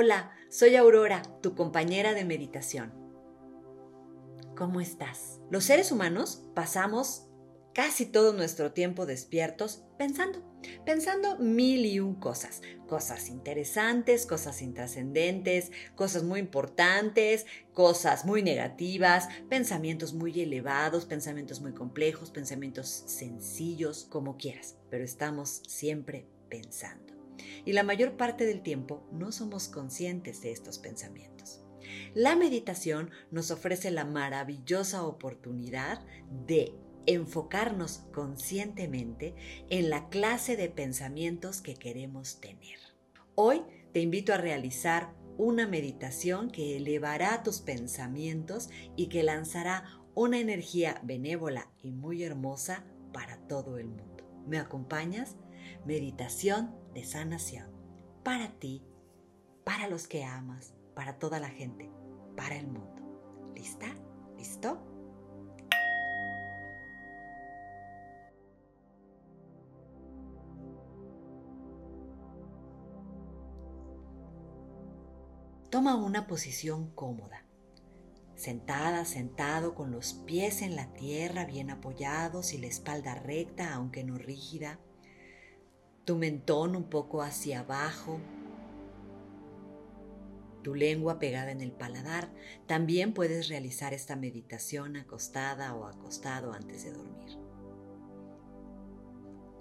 Hola, soy Aurora, tu compañera de meditación. ¿Cómo estás? Los seres humanos pasamos casi todo nuestro tiempo despiertos pensando, pensando mil y un cosas, cosas interesantes, cosas intrascendentes, cosas muy importantes, cosas muy negativas, pensamientos muy elevados, pensamientos muy complejos, pensamientos sencillos, como quieras, pero estamos siempre pensando. Y la mayor parte del tiempo no somos conscientes de estos pensamientos. La meditación nos ofrece la maravillosa oportunidad de enfocarnos conscientemente en la clase de pensamientos que queremos tener. Hoy te invito a realizar una meditación que elevará tus pensamientos y que lanzará una energía benévola y muy hermosa para todo el mundo. ¿Me acompañas? Meditación de sanación. Para ti, para los que amas, para toda la gente, para el mundo. ¿Lista? ¿Listo? Toma una posición cómoda. Sentada, sentado, con los pies en la tierra bien apoyados y la espalda recta, aunque no rígida. Tu mentón un poco hacia abajo. Tu lengua pegada en el paladar. También puedes realizar esta meditación acostada o acostado antes de dormir.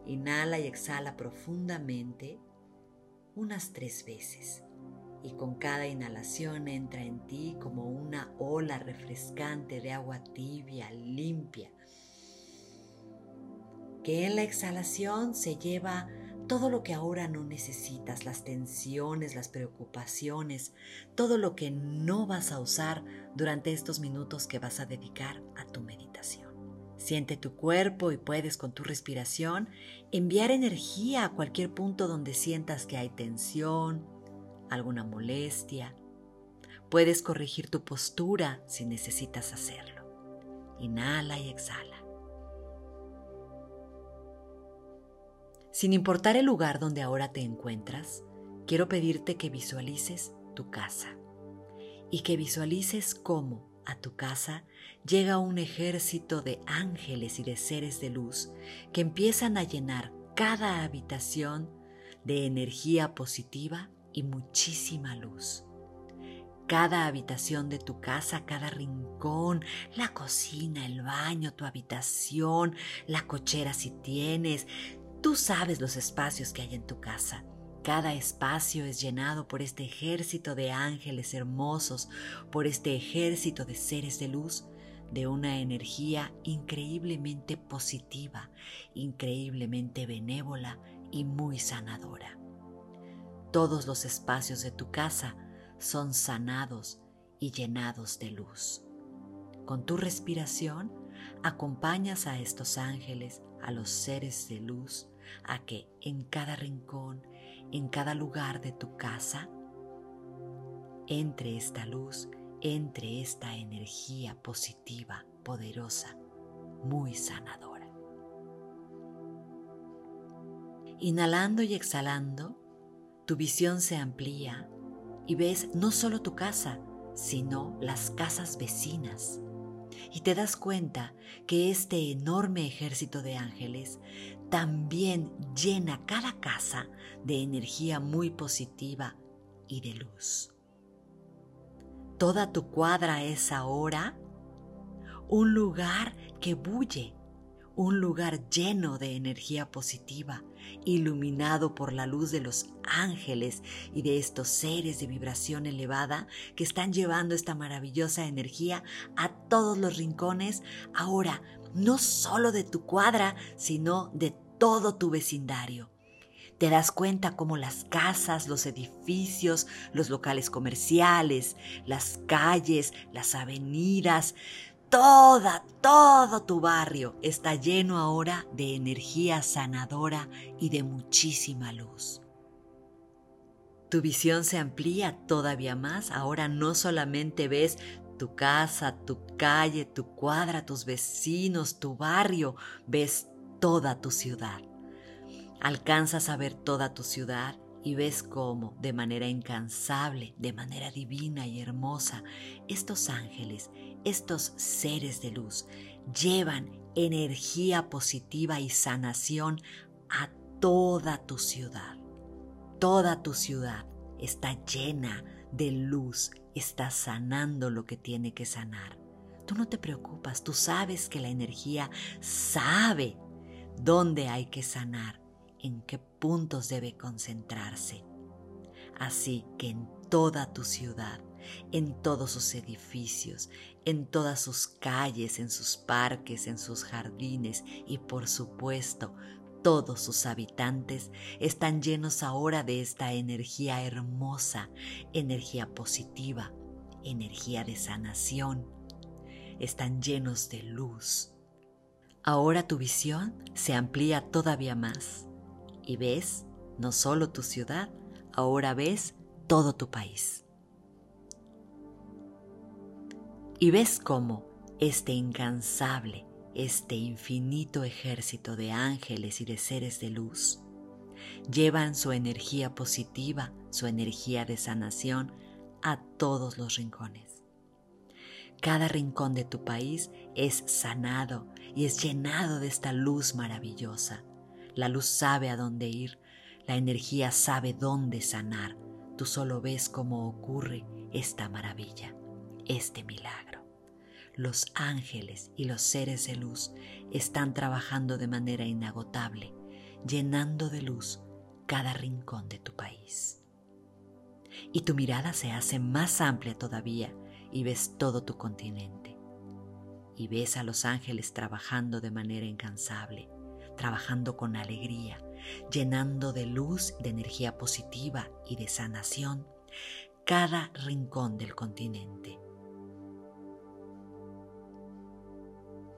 Inhala y exhala profundamente unas tres veces y con cada inhalación entra en ti como una ola refrescante de agua tibia, limpia, que en la exhalación se lleva todo lo que ahora no necesitas, las tensiones, las preocupaciones, todo lo que no vas a usar durante estos minutos que vas a dedicar a tu meditación. Siente tu cuerpo y puedes con tu respiración enviar energía a cualquier punto donde sientas que hay tensión, alguna molestia. Puedes corregir tu postura si necesitas hacerlo. Inhala y exhala. Sin importar el lugar donde ahora te encuentras, quiero pedirte que visualices tu casa y que visualices cómo a tu casa llega un ejército de ángeles y de seres de luz que empiezan a llenar cada habitación de energía positiva y muchísima luz. Cada habitación de tu casa, cada rincón, la cocina, el baño, tu habitación, la cochera si tienes, tú sabes los espacios que hay en tu casa. Cada espacio es llenado por este ejército de ángeles hermosos, por este ejército de seres de luz, de una energía increíblemente positiva, increíblemente benévola y muy sanadora. Todos los espacios de tu casa son sanados y llenados de luz. Con tu respiración acompañas a estos ángeles, a los seres de luz, a que en cada rincón, en cada lugar de tu casa, entre esta luz, entre esta energía positiva, poderosa, muy sanadora. Inhalando y exhalando, tu visión se amplía y ves no solo tu casa, sino las casas vecinas. Y te das cuenta que este enorme ejército de ángeles también llena cada casa de energía muy positiva y de luz. Toda tu cuadra es ahora un lugar que bulle, un lugar lleno de energía positiva, iluminado por la luz de los ángeles y de estos seres de vibración elevada que están llevando esta maravillosa energía a todos los rincones, ahora no solo de tu cuadra, sino de todo tu vecindario. Te das cuenta cómo las casas, los edificios, los locales comerciales, las calles, las avenidas, Toda, todo tu barrio está lleno ahora de energía sanadora y de muchísima luz. Tu visión se amplía todavía más. Ahora no solamente ves tu casa, tu calle, tu cuadra, tus vecinos, tu barrio, ves toda tu ciudad. Alcanzas a ver toda tu ciudad y ves cómo, de manera incansable, de manera divina y hermosa, estos ángeles, estos seres de luz, llevan energía positiva y sanación a toda tu ciudad. Toda tu ciudad está llena de luz, está sanando lo que tiene que sanar. Tú no te preocupas, tú sabes que la energía sabe dónde hay que sanar en qué puntos debe concentrarse. Así que en toda tu ciudad, en todos sus edificios, en todas sus calles, en sus parques, en sus jardines y por supuesto todos sus habitantes están llenos ahora de esta energía hermosa, energía positiva, energía de sanación. Están llenos de luz. Ahora tu visión se amplía todavía más y ves no solo tu ciudad, ahora ves todo tu país. Y ves cómo este incansable, este infinito ejército de ángeles y de seres de luz llevan su energía positiva, su energía de sanación a todos los rincones. Cada rincón de tu país es sanado y es llenado de esta luz maravillosa la luz sabe a dónde ir, la energía sabe dónde sanar. Tú solo ves cómo ocurre esta maravilla, este milagro. Los ángeles y los seres de luz están trabajando de manera inagotable, llenando de luz cada rincón de tu país. Y tu mirada se hace más amplia todavía y ves todo tu continente. Y ves a los ángeles trabajando de manera incansable, trabajando con alegría, llenando de luz, de energía positiva y de sanación cada rincón del continente.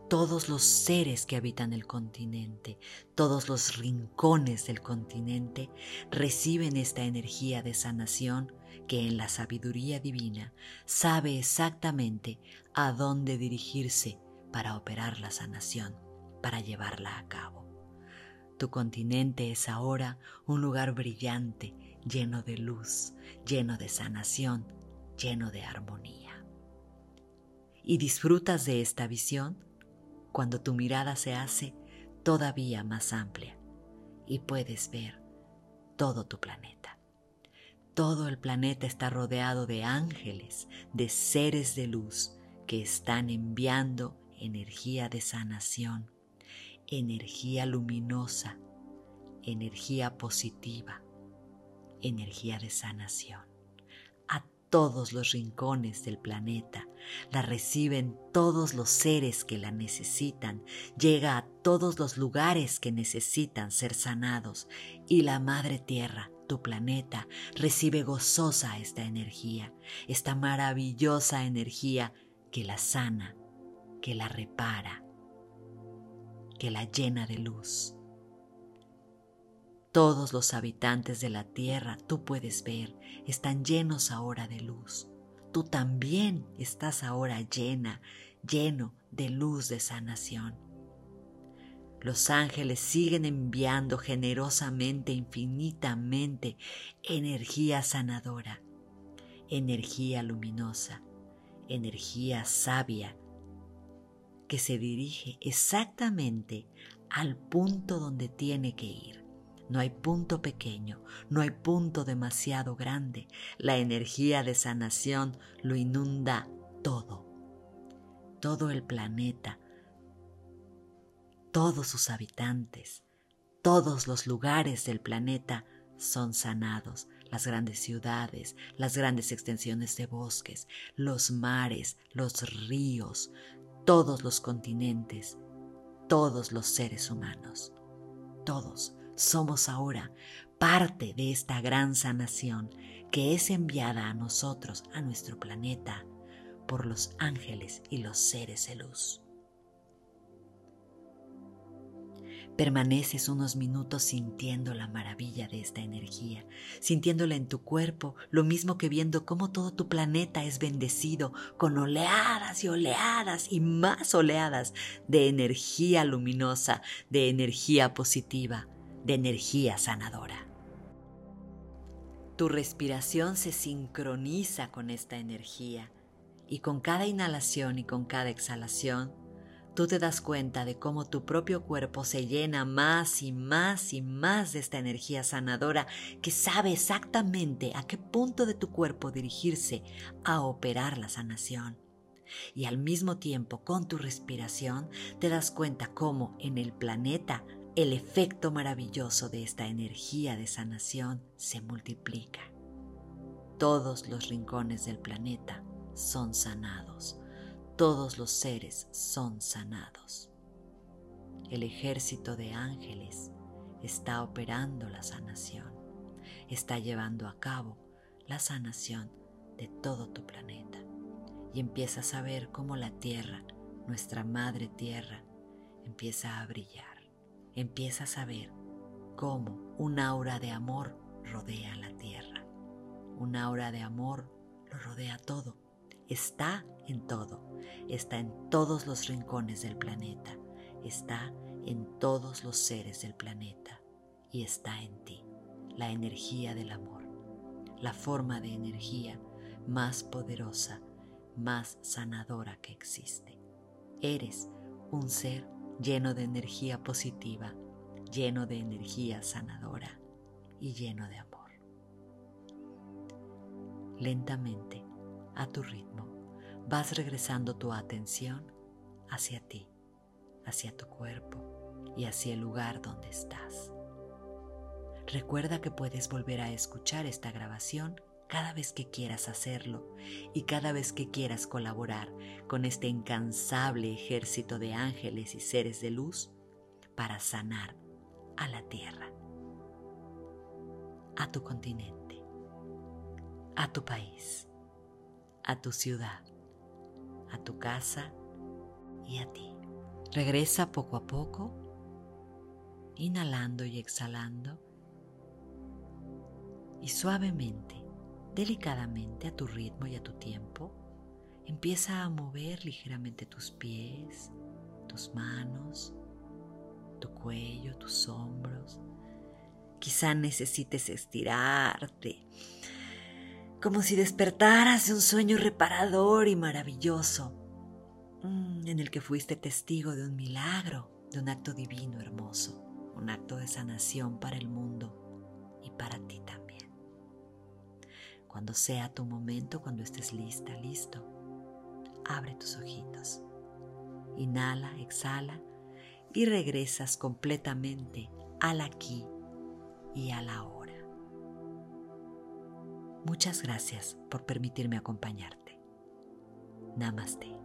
Todos los seres que habitan el continente, todos los rincones del continente reciben esta energía de sanación que en la sabiduría divina sabe exactamente a dónde dirigirse para operar la sanación, para llevarla a cabo. Tu continente es ahora un lugar brillante, lleno de luz, lleno de sanación, lleno de armonía. Y disfrutas de esta visión cuando tu mirada se hace todavía más amplia y puedes ver todo tu planeta. Todo el planeta está rodeado de ángeles, de seres de luz que están enviando energía de sanación energía luminosa, energía positiva, energía de sanación. A todos los rincones del planeta la reciben todos los seres que la necesitan, llega a todos los lugares que necesitan ser sanados y la Madre Tierra tu planeta recibe gozosa esta energía, esta maravillosa energía que la sana, que la repara, que la llena de luz. Todos los habitantes de la tierra, tú puedes ver, están llenos ahora de luz. Tú también estás ahora llena, lleno de luz de sanación. Los ángeles siguen enviando generosamente, infinitamente, energía sanadora, energía luminosa, energía sabia, que se dirige exactamente al punto donde tiene que ir. No hay punto pequeño, no hay punto demasiado grande. La energía de sanación lo inunda todo. Todo el planeta, todos sus habitantes, todos los lugares del planeta son sanados. Las grandes ciudades, las grandes extensiones de bosques, los mares, los ríos, todos los continentes, todos los seres humanos. Todos somos ahora parte de esta gran sanación que es enviada a nosotros, a nuestro planeta, por los ángeles y los seres de luz. Permaneces unos minutos sintiendo la maravilla de esta energía, sintiéndola en tu cuerpo, lo mismo que viendo cómo todo tu planeta es bendecido con oleadas y oleadas y más oleadas de energía luminosa, de energía positiva, de energía sanadora. Tu respiración se sincroniza con esta energía y con cada inhalación y con cada exhalación, tú te das cuenta de cómo tu propio cuerpo se llena más y más y más de esta energía sanadora que sabe exactamente a qué punto de tu cuerpo dirigirse a operar la sanación. Y al mismo tiempo, con tu respiración, te das cuenta cómo en el planeta el efecto maravilloso de esta energía de sanación se multiplica. Todos los rincones del planeta son sanados, todos los seres son sanados. El ejército de ángeles está operando la sanación, está llevando a cabo la sanación de todo tu planeta y empiezas a ver cómo la tierra, nuestra madre tierra, empieza a brillar. Empiezas a ver cómo un aura de amor rodea la tierra. Un aura de amor lo rodea todo. Está en todo. Está en todos los rincones del planeta. Está en todos los seres del planeta. Y está en ti. La energía del amor. La forma de energía más poderosa más sanadora que existe. Eres un ser lleno de energía positiva, lleno de energía sanadora y lleno de amor. Lentamente, a tu ritmo, vas regresando tu atención hacia ti, hacia tu cuerpo y hacia el lugar donde estás. Recuerda que puedes volver a escuchar esta grabación cada vez que quieras hacerlo y cada vez que quieras colaborar con este incansable ejército de ángeles y seres de luz para sanar a la tierra, a tu continente, a tu país, a tu ciudad, a tu casa y a ti. Regresa poco a poco, inhalando y exhalando, y suavemente delicadamente a tu ritmo y a tu tiempo. Empieza a mover ligeramente tus pies, tus manos, tu cuello, tus hombros. Quizá necesites estirarte, como si despertaras de un sueño reparador y maravilloso, mm, en el que fuiste testigo de un milagro, de un acto divino hermoso, un acto de sanación para el mundo y para ti también. Cuando sea tu momento, cuando estés lista, listo, abre tus ojitos. Inhala, exhala y regresas completamente al aquí y a la hora. Muchas gracias por permitirme acompañarte. Namaste.